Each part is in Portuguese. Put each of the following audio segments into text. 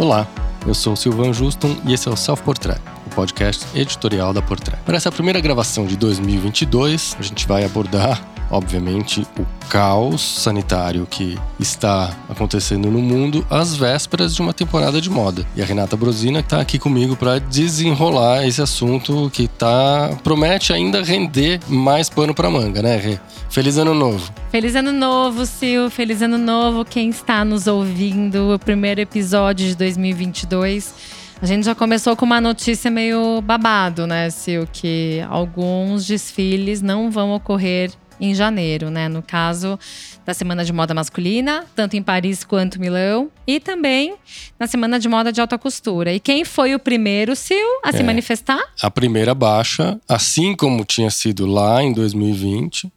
Olá, eu sou Silvan Juston e esse é o Self Portrait, o podcast editorial da Portrait. Para essa primeira gravação de 2022, a gente vai abordar obviamente, o caos sanitário que está acontecendo no mundo às vésperas de uma temporada de moda. E a Renata Brosina está aqui comigo para desenrolar esse assunto que tá promete ainda render mais pano para manga, né, Rê? Feliz ano novo. Feliz ano novo, Sil. Feliz ano novo quem está nos ouvindo. O primeiro episódio de 2022. A gente já começou com uma notícia meio babado, né, Sil? Que alguns desfiles não vão ocorrer em janeiro, né? No caso da Semana de Moda Masculina, tanto em Paris quanto Milão, e também na Semana de Moda de Alta Costura. E quem foi o primeiro, Sil, a é, se manifestar? A primeira baixa, assim como tinha sido lá em 2020,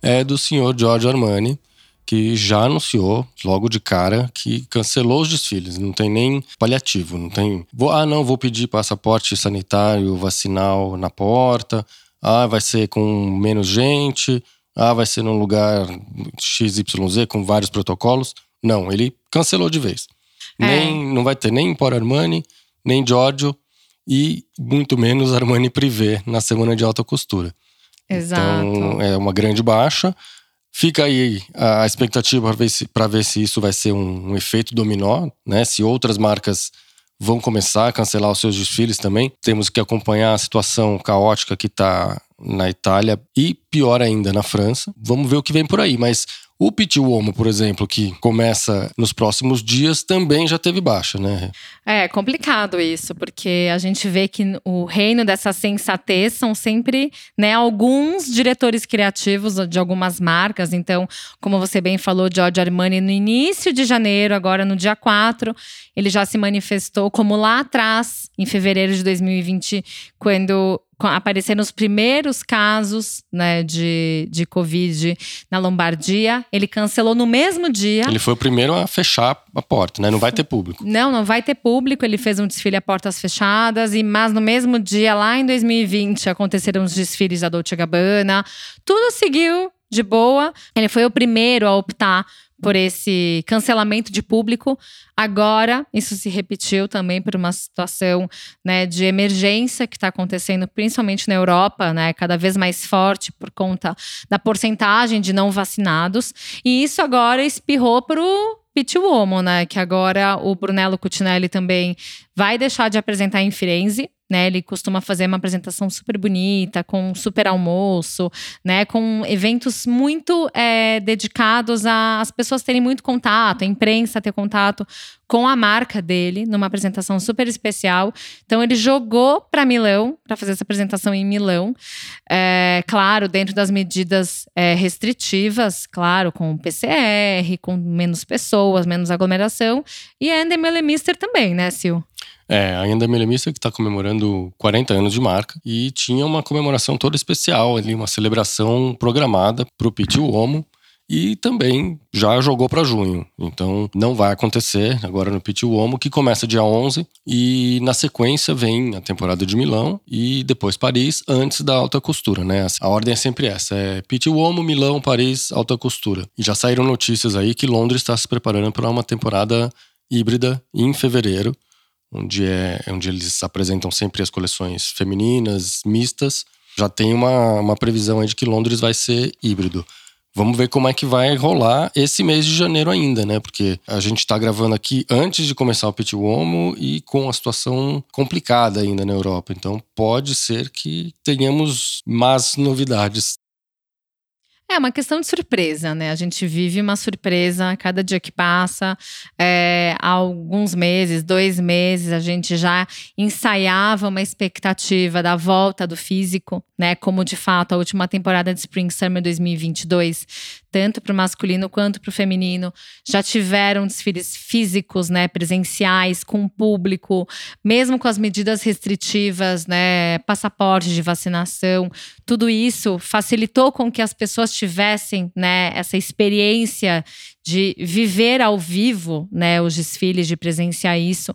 é do senhor Giorgio Armani, que já anunciou logo de cara que cancelou os desfiles. Não tem nem paliativo, não tem. Vou, ah, não, vou pedir passaporte sanitário, vacinal na porta. Ah, vai ser com menos gente. Ah, vai ser num lugar XYZ com vários protocolos. Não, ele cancelou de vez. É. Nem, não vai ter nem Por Armani, nem Giorgio e muito menos Armani Privé na semana de alta costura. Exato. Então é uma grande baixa. Fica aí a expectativa para ver, se, ver se isso vai ser um, um efeito dominó, né? Se outras marcas vão começar a cancelar os seus desfiles também. Temos que acompanhar a situação caótica que está na Itália e pior ainda na França. Vamos ver o que vem por aí, mas o Pit Uomo, por exemplo, que começa nos próximos dias, também já teve baixa, né? É complicado isso, porque a gente vê que o reino dessa sensatez são sempre né, alguns diretores criativos de algumas marcas. Então, como você bem falou, Giorgio Armani no início de janeiro, agora no dia 4, ele já se manifestou como lá atrás, em fevereiro de 2020, quando apareceram os primeiros casos né, de, de Covid na Lombardia. Ele cancelou no mesmo dia. Ele foi o primeiro a fechar a porta, né? Não vai ter público. Não, não vai ter público. Ele fez um desfile a portas fechadas. e Mas no mesmo dia, lá em 2020, aconteceram os desfiles da Dolce Gabbana. Tudo seguiu de boa. Ele foi o primeiro a optar por esse cancelamento de público. Agora, isso se repetiu também por uma situação né, de emergência que está acontecendo, principalmente na Europa, né, cada vez mais forte por conta da porcentagem de não vacinados. E isso agora espirrou para o Pit Uomo, né, que agora o Brunello Cucinelli também vai deixar de apresentar em Firenze, né? Ele costuma fazer uma apresentação super bonita, com super almoço, né? Com eventos muito é, dedicados às pessoas terem muito contato, a imprensa ter contato com a marca dele, numa apresentação super especial. Então ele jogou para Milão, para fazer essa apresentação em Milão. É, claro, dentro das medidas é, restritivas, claro, com PCR, com menos pessoas, menos aglomeração. E a Endemele Mister também, né, Sil? É, a Enda Melemista que está comemorando 40 anos de marca e tinha uma comemoração toda especial ali, uma celebração programada para o Pit Uomo e também já jogou para junho. Então não vai acontecer agora no Pit Uomo, que começa dia 11 e na sequência vem a temporada de Milão e depois Paris antes da alta costura, né? A ordem é sempre essa, é Pit Uomo, Milão, Paris, alta costura. E já saíram notícias aí que Londres está se preparando para uma temporada híbrida em fevereiro onde, é, onde eles apresentam sempre as coleções femininas, mistas. Já tem uma, uma previsão aí de que Londres vai ser híbrido. Vamos ver como é que vai rolar esse mês de janeiro ainda, né? Porque a gente está gravando aqui antes de começar o Pit Uomo e com a situação complicada ainda na Europa. Então pode ser que tenhamos más novidades é uma questão de surpresa, né? A gente vive uma surpresa a cada dia que passa. É, há alguns meses, dois meses, a gente já ensaiava uma expectativa da volta do físico, né? Como de fato a última temporada de Spring Summer 2022 tanto para o masculino quanto para o feminino, já tiveram desfiles físicos, né, presenciais, com público, mesmo com as medidas restritivas, né, passaporte de vacinação, tudo isso facilitou com que as pessoas tivessem, né, essa experiência de viver ao vivo, né, os desfiles, de presenciar isso.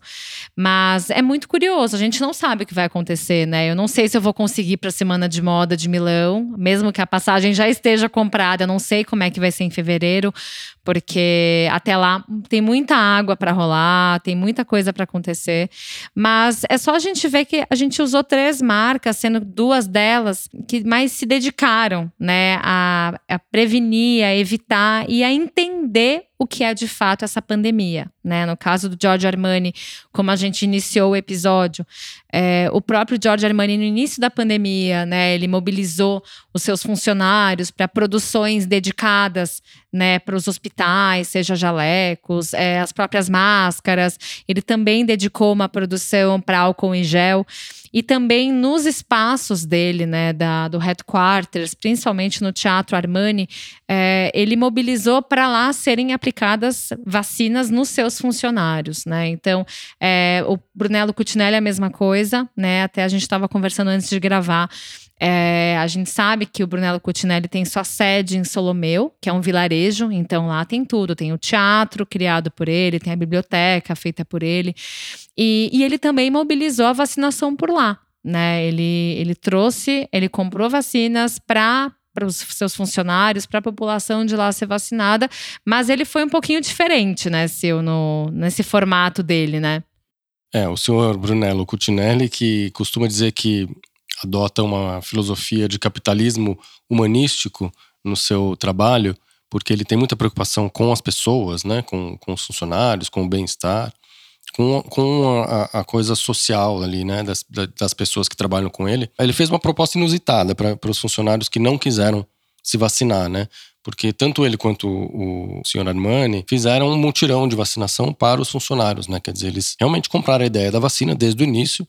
Mas é muito curioso, a gente não sabe o que vai acontecer, né? Eu não sei se eu vou conseguir para a semana de moda de Milão, mesmo que a passagem já esteja comprada, eu não sei como é que vai ser em fevereiro, porque até lá tem muita água para rolar, tem muita coisa para acontecer. Mas é só a gente ver que a gente usou três marcas, sendo duas delas que mais se dedicaram, né, a, a prevenir, a evitar e a entender o que é de fato essa pandemia, né? No caso do Giorgio Armani, como a gente iniciou o episódio, é, o próprio Giorgio Armani no início da pandemia, né? Ele mobilizou os seus funcionários para produções dedicadas, né? Para os hospitais, seja jalecos, é, as próprias máscaras. Ele também dedicou uma produção para álcool em gel e também nos espaços dele, né, da, do headquarters, principalmente no Teatro Armani, é, ele mobilizou para lá serem aplicadas vacinas nos seus funcionários, né? Então, é, o Brunello Cucinelli é a mesma coisa, né? Até a gente estava conversando antes de gravar. É, a gente sabe que o Brunello Cucinelli tem sua sede em Solomeu, que é um vilarejo, então lá tem tudo. Tem o teatro criado por ele, tem a biblioteca feita por ele. E, e ele também mobilizou a vacinação por lá. Né? Ele, ele trouxe, ele comprou vacinas para para os seus funcionários, para a população de lá ser vacinada, mas ele foi um pouquinho diferente, né, Sil, no, nesse formato dele, né? É, o senhor Brunello Cucinelli, que costuma dizer que adota uma filosofia de capitalismo humanístico no seu trabalho, porque ele tem muita preocupação com as pessoas, né, com, com os funcionários, com o bem-estar, com, com a, a, coisa social ali, né, das, das pessoas que trabalham com ele. Ele fez uma proposta inusitada para os funcionários que não quiseram se vacinar, né? Porque tanto ele quanto o, senhor Armani fizeram um mutirão de vacinação para os funcionários, né? Quer dizer, eles realmente compraram a ideia da vacina desde o início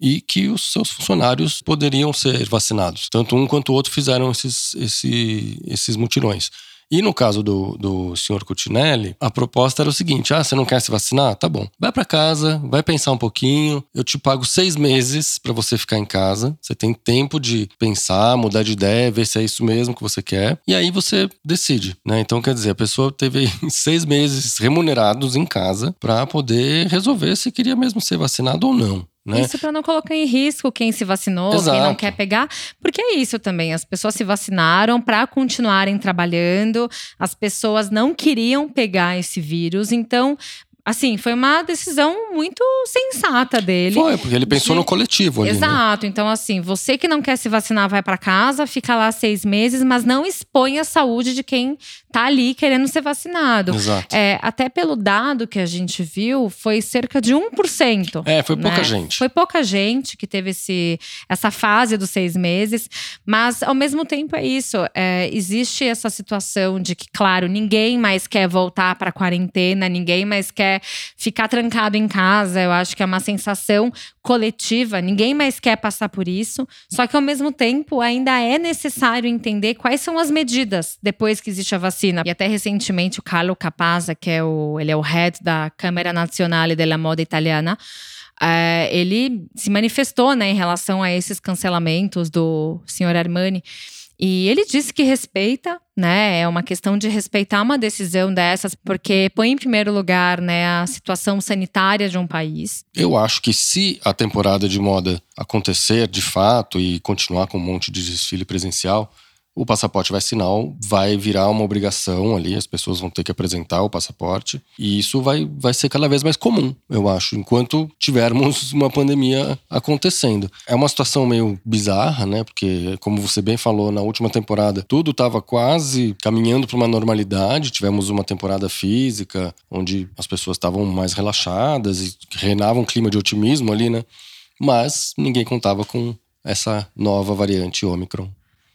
e que os seus funcionários poderiam ser vacinados. Tanto um quanto o outro fizeram esses, esse, esses mutirões. E no caso do, do senhor Cutinelli, a proposta era o seguinte: ah, você não quer se vacinar? Tá bom. Vai para casa, vai pensar um pouquinho. Eu te pago seis meses para você ficar em casa. Você tem tempo de pensar, mudar de ideia, ver se é isso mesmo que você quer. E aí você decide, né? Então, quer dizer, a pessoa teve seis meses remunerados em casa para poder resolver se queria mesmo ser vacinado ou não. Né? Isso para não colocar em risco quem se vacinou, Exato. quem não quer pegar, porque é isso também. As pessoas se vacinaram para continuarem trabalhando, as pessoas não queriam pegar esse vírus, então assim, foi uma decisão muito sensata dele. Foi, porque ele pensou de... no coletivo ali, né? Exato. Né? Então, assim, você que não quer se vacinar vai para casa, fica lá seis meses, mas não expõe a saúde de quem tá ali querendo ser vacinado. Exato. É, até pelo dado que a gente viu, foi cerca de 1%. É, foi pouca né? gente. Foi pouca gente que teve esse, essa fase dos seis meses, mas ao mesmo tempo é isso. É, existe essa situação de que, claro, ninguém mais quer voltar para quarentena, ninguém mais quer ficar trancado em casa. Eu acho que é uma sensação coletiva, ninguém mais quer passar por isso. Só que ao mesmo tempo ainda é necessário entender quais são as medidas depois que existe a vacina. E até recentemente o Carlo Capazza, que é o, ele é o head da Câmara Nazionale della Moda Italiana, é, ele se manifestou né, em relação a esses cancelamentos do senhor Armani. E ele disse que respeita, né? É uma questão de respeitar uma decisão dessas, porque põe em primeiro lugar, né, a situação sanitária de um país. Eu acho que se a temporada de moda acontecer de fato e continuar com um monte de desfile presencial, o passaporte vacinal vai virar uma obrigação ali, as pessoas vão ter que apresentar o passaporte, e isso vai, vai ser cada vez mais comum, eu acho, enquanto tivermos uma pandemia acontecendo. É uma situação meio bizarra, né? Porque, como você bem falou, na última temporada tudo estava quase caminhando para uma normalidade, tivemos uma temporada física, onde as pessoas estavam mais relaxadas e reinava um clima de otimismo ali, né? Mas ninguém contava com essa nova variante Omicron.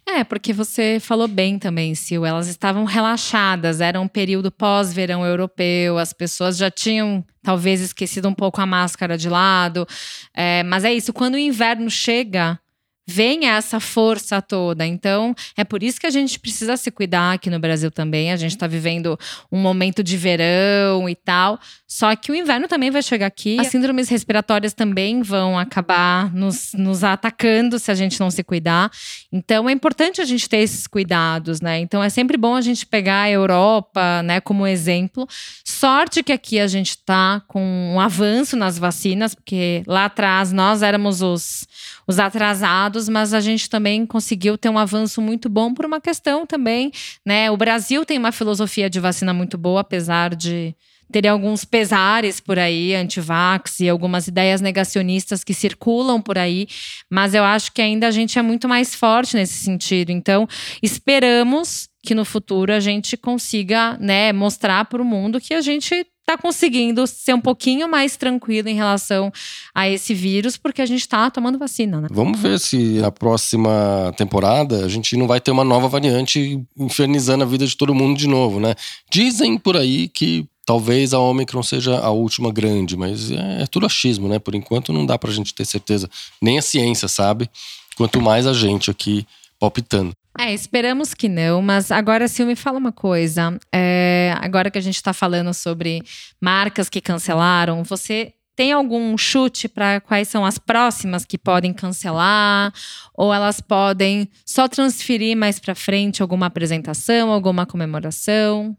É, porque você falou bem também, Sil. Elas estavam relaxadas, era um período pós-verão europeu, as pessoas já tinham talvez esquecido um pouco a máscara de lado. É, mas é isso, quando o inverno chega, vem essa força toda. Então, é por isso que a gente precisa se cuidar aqui no Brasil também. A gente está vivendo um momento de verão e tal. Só que o inverno também vai chegar aqui. As síndromes respiratórias também vão acabar nos, nos atacando se a gente não se cuidar. Então, é importante a gente ter esses cuidados, né? Então, é sempre bom a gente pegar a Europa, né, como exemplo. Sorte que aqui a gente está com um avanço nas vacinas, porque lá atrás nós éramos os, os atrasados mas a gente também conseguiu ter um avanço muito bom por uma questão também, né? O Brasil tem uma filosofia de vacina muito boa, apesar de ter alguns pesares por aí, antivax e algumas ideias negacionistas que circulam por aí, mas eu acho que ainda a gente é muito mais forte nesse sentido. Então, esperamos que no futuro a gente consiga, né, mostrar para o mundo que a gente está conseguindo ser um pouquinho mais tranquilo em relação a esse vírus, porque a gente está tomando vacina, né? Vamos ver se na próxima temporada a gente não vai ter uma nova variante infernizando a vida de todo mundo de novo, né? Dizem por aí que talvez a Omicron seja a última grande, mas é, é tudo achismo, né? Por enquanto não dá pra gente ter certeza. Nem a ciência sabe, quanto mais a gente aqui palpitando. É, esperamos que não, mas agora, Sil, me fala uma coisa. É, agora que a gente está falando sobre marcas que cancelaram, você tem algum chute para quais são as próximas que podem cancelar? Ou elas podem só transferir mais para frente alguma apresentação, alguma comemoração?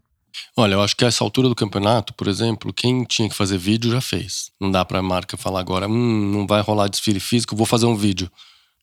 Olha, eu acho que a essa altura do campeonato, por exemplo, quem tinha que fazer vídeo já fez. Não dá para a marca falar agora, hum, não vai rolar desfile físico, vou fazer um vídeo.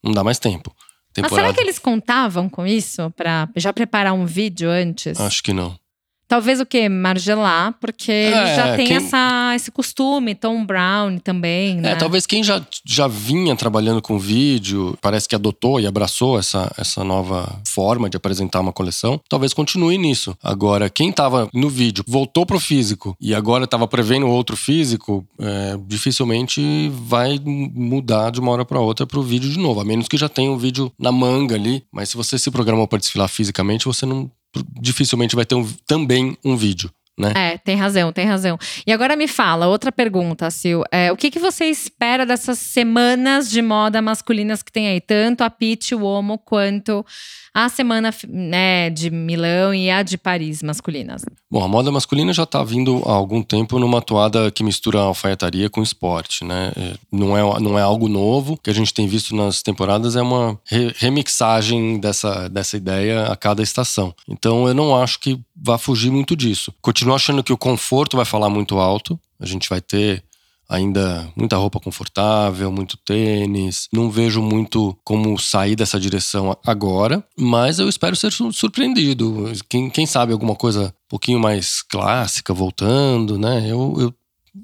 Não dá mais tempo. Temporada. Mas será que eles contavam com isso para já preparar um vídeo antes? Acho que não. Talvez o quê? Margelar, porque é, já tem quem... essa, esse costume, Tom Brown também, é, né? É, talvez quem já, já vinha trabalhando com vídeo, parece que adotou e abraçou essa, essa nova forma de apresentar uma coleção, talvez continue nisso. Agora, quem estava no vídeo, voltou pro físico e agora estava prevendo outro físico, é, dificilmente vai mudar de uma hora para outra pro vídeo de novo, a menos que já tenha um vídeo na manga ali. Mas se você se programou para desfilar fisicamente, você não dificilmente vai ter um, também um vídeo. Né? É, tem razão, tem razão. E agora me fala, outra pergunta, Sil. É, o que, que você espera dessas semanas de moda masculinas que tem aí? Tanto a Pitch, o Omo, quanto a semana né, de Milão e a de Paris masculinas? Bom, a moda masculina já está vindo há algum tempo numa toada que mistura alfaiataria com esporte, né? É, não é, não é algo novo. O que a gente tem visto nas temporadas é uma re remixagem dessa, dessa ideia a cada estação. Então eu não acho que vá fugir muito disso. Continuo achando que o conforto vai falar muito alto. A gente vai ter ainda muita roupa confortável, muito tênis. Não vejo muito como sair dessa direção agora, mas eu espero ser surpreendido. Quem, quem sabe alguma coisa um pouquinho mais clássica voltando, né? Eu, eu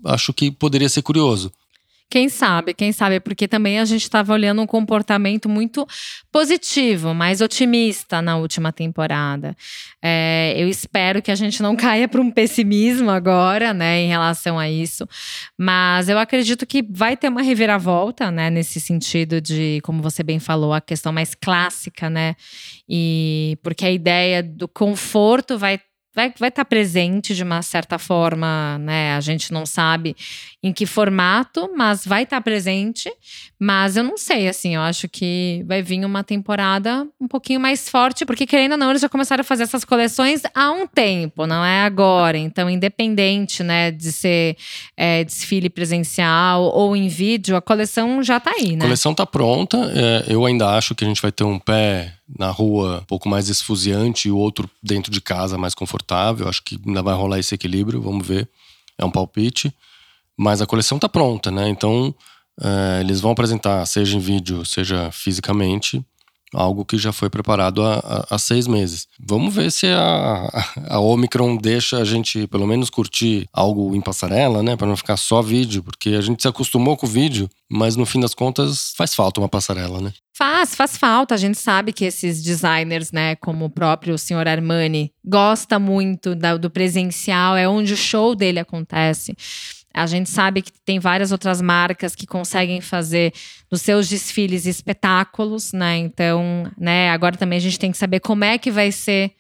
acho que poderia ser curioso. Quem sabe, quem sabe, porque também a gente estava olhando um comportamento muito positivo, mais otimista na última temporada. É, eu espero que a gente não caia para um pessimismo agora, né, em relação a isso. Mas eu acredito que vai ter uma reviravolta, né, nesse sentido de, como você bem falou, a questão mais clássica, né, e porque a ideia do conforto vai vai estar vai tá presente de uma certa forma, né? A gente não sabe em que formato, mas vai estar tá presente. Mas eu não sei, assim, eu acho que vai vir uma temporada um pouquinho mais forte, porque querendo ou não, eles já começaram a fazer essas coleções há um tempo, não é agora. Então, independente, né, de ser é, desfile presencial ou em vídeo, a coleção já está aí, né? A coleção está pronta. É, eu ainda acho que a gente vai ter um pé na rua um pouco mais esfuziante e o outro dentro de casa mais confortável. Acho que ainda vai rolar esse equilíbrio, vamos ver. É um palpite. Mas a coleção está pronta, né? Então é, eles vão apresentar, seja em vídeo, seja fisicamente, algo que já foi preparado há, há, seis meses. Vamos ver se a, a, Omicron deixa a gente, pelo menos, curtir algo em passarela, né? Para não ficar só vídeo, porque a gente se acostumou com o vídeo, mas no fim das contas faz falta uma passarela, né? Faz, faz falta. A gente sabe que esses designers, né, como o próprio senhor Armani, gosta muito do presencial, é onde o show dele acontece. A gente sabe que tem várias outras marcas que conseguem fazer nos seus desfiles espetáculos, né? Então, né, agora também a gente tem que saber como é que vai ser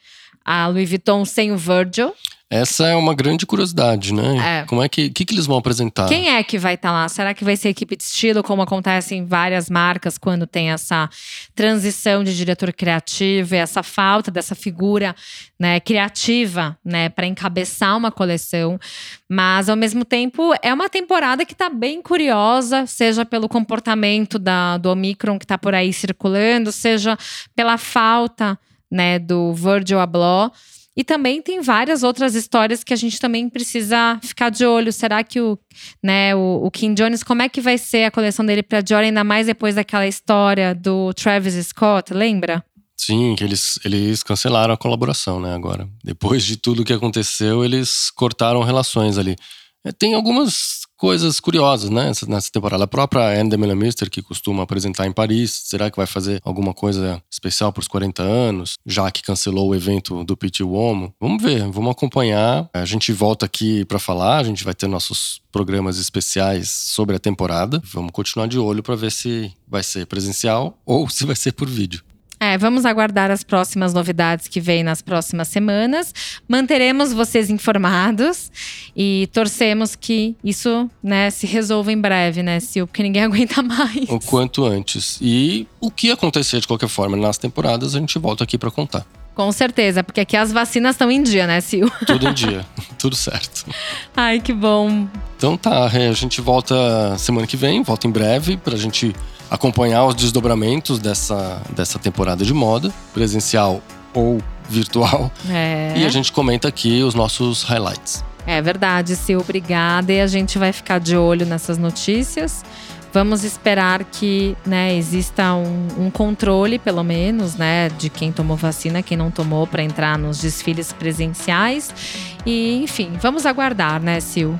a Louis Vuitton sem o Virgil. Essa é uma grande curiosidade, né? É. Como é que, que, que eles vão apresentar? Quem é que vai estar lá? Será que vai ser equipe de estilo, como acontece em várias marcas quando tem essa transição de diretor criativo e essa falta dessa figura né, criativa, né, para encabeçar uma coleção? Mas ao mesmo tempo é uma temporada que está bem curiosa, seja pelo comportamento da, do Omicron que está por aí circulando, seja pela falta né, do Virgil Abloh. E também tem várias outras histórias que a gente também precisa ficar de olho. Será que o, né, o, o Kim Jones, como é que vai ser a coleção dele para Dior, ainda mais depois daquela história do Travis Scott, lembra? Sim, que eles, eles cancelaram a colaboração, né, agora. Depois de tudo que aconteceu, eles cortaram relações ali. É, tem algumas coisas curiosas, né, nessa temporada. A própria Anne Mister, que costuma apresentar em Paris, será que vai fazer alguma coisa especial para os 40 anos, já que cancelou o evento do Petit Uomo? Vamos ver, vamos acompanhar. A gente volta aqui para falar, a gente vai ter nossos programas especiais sobre a temporada. Vamos continuar de olho para ver se vai ser presencial ou se vai ser por vídeo. É, vamos aguardar as próximas novidades que vêm nas próximas semanas. Manteremos vocês informados e torcemos que isso né, se resolva em breve, né, Sil? Porque ninguém aguenta mais. O quanto antes. E o que acontecer de qualquer forma nas temporadas, a gente volta aqui para contar. Com certeza, porque aqui as vacinas estão em dia, né, Sil? Tudo em dia, tudo certo. Ai, que bom. Então tá, a gente volta semana que vem, volta em breve, pra gente acompanhar os desdobramentos dessa, dessa temporada de moda, presencial ou virtual. É. E a gente comenta aqui os nossos highlights. É verdade, Sil, obrigada. E a gente vai ficar de olho nessas notícias. Vamos esperar que né, exista um, um, controle, pelo menos, né, de quem tomou vacina, quem não tomou, para entrar nos desfiles presenciais. E, enfim, vamos aguardar, né, Sil?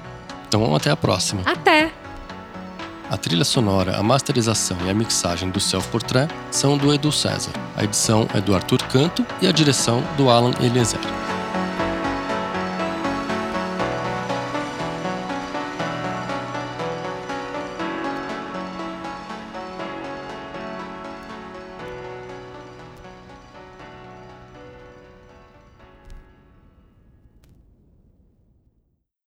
Então, até a próxima. Até! A trilha sonora, a masterização e a mixagem do Self Portrait são do Edu César. A edição é do Arthur Canto e a direção do Alan Eliezer.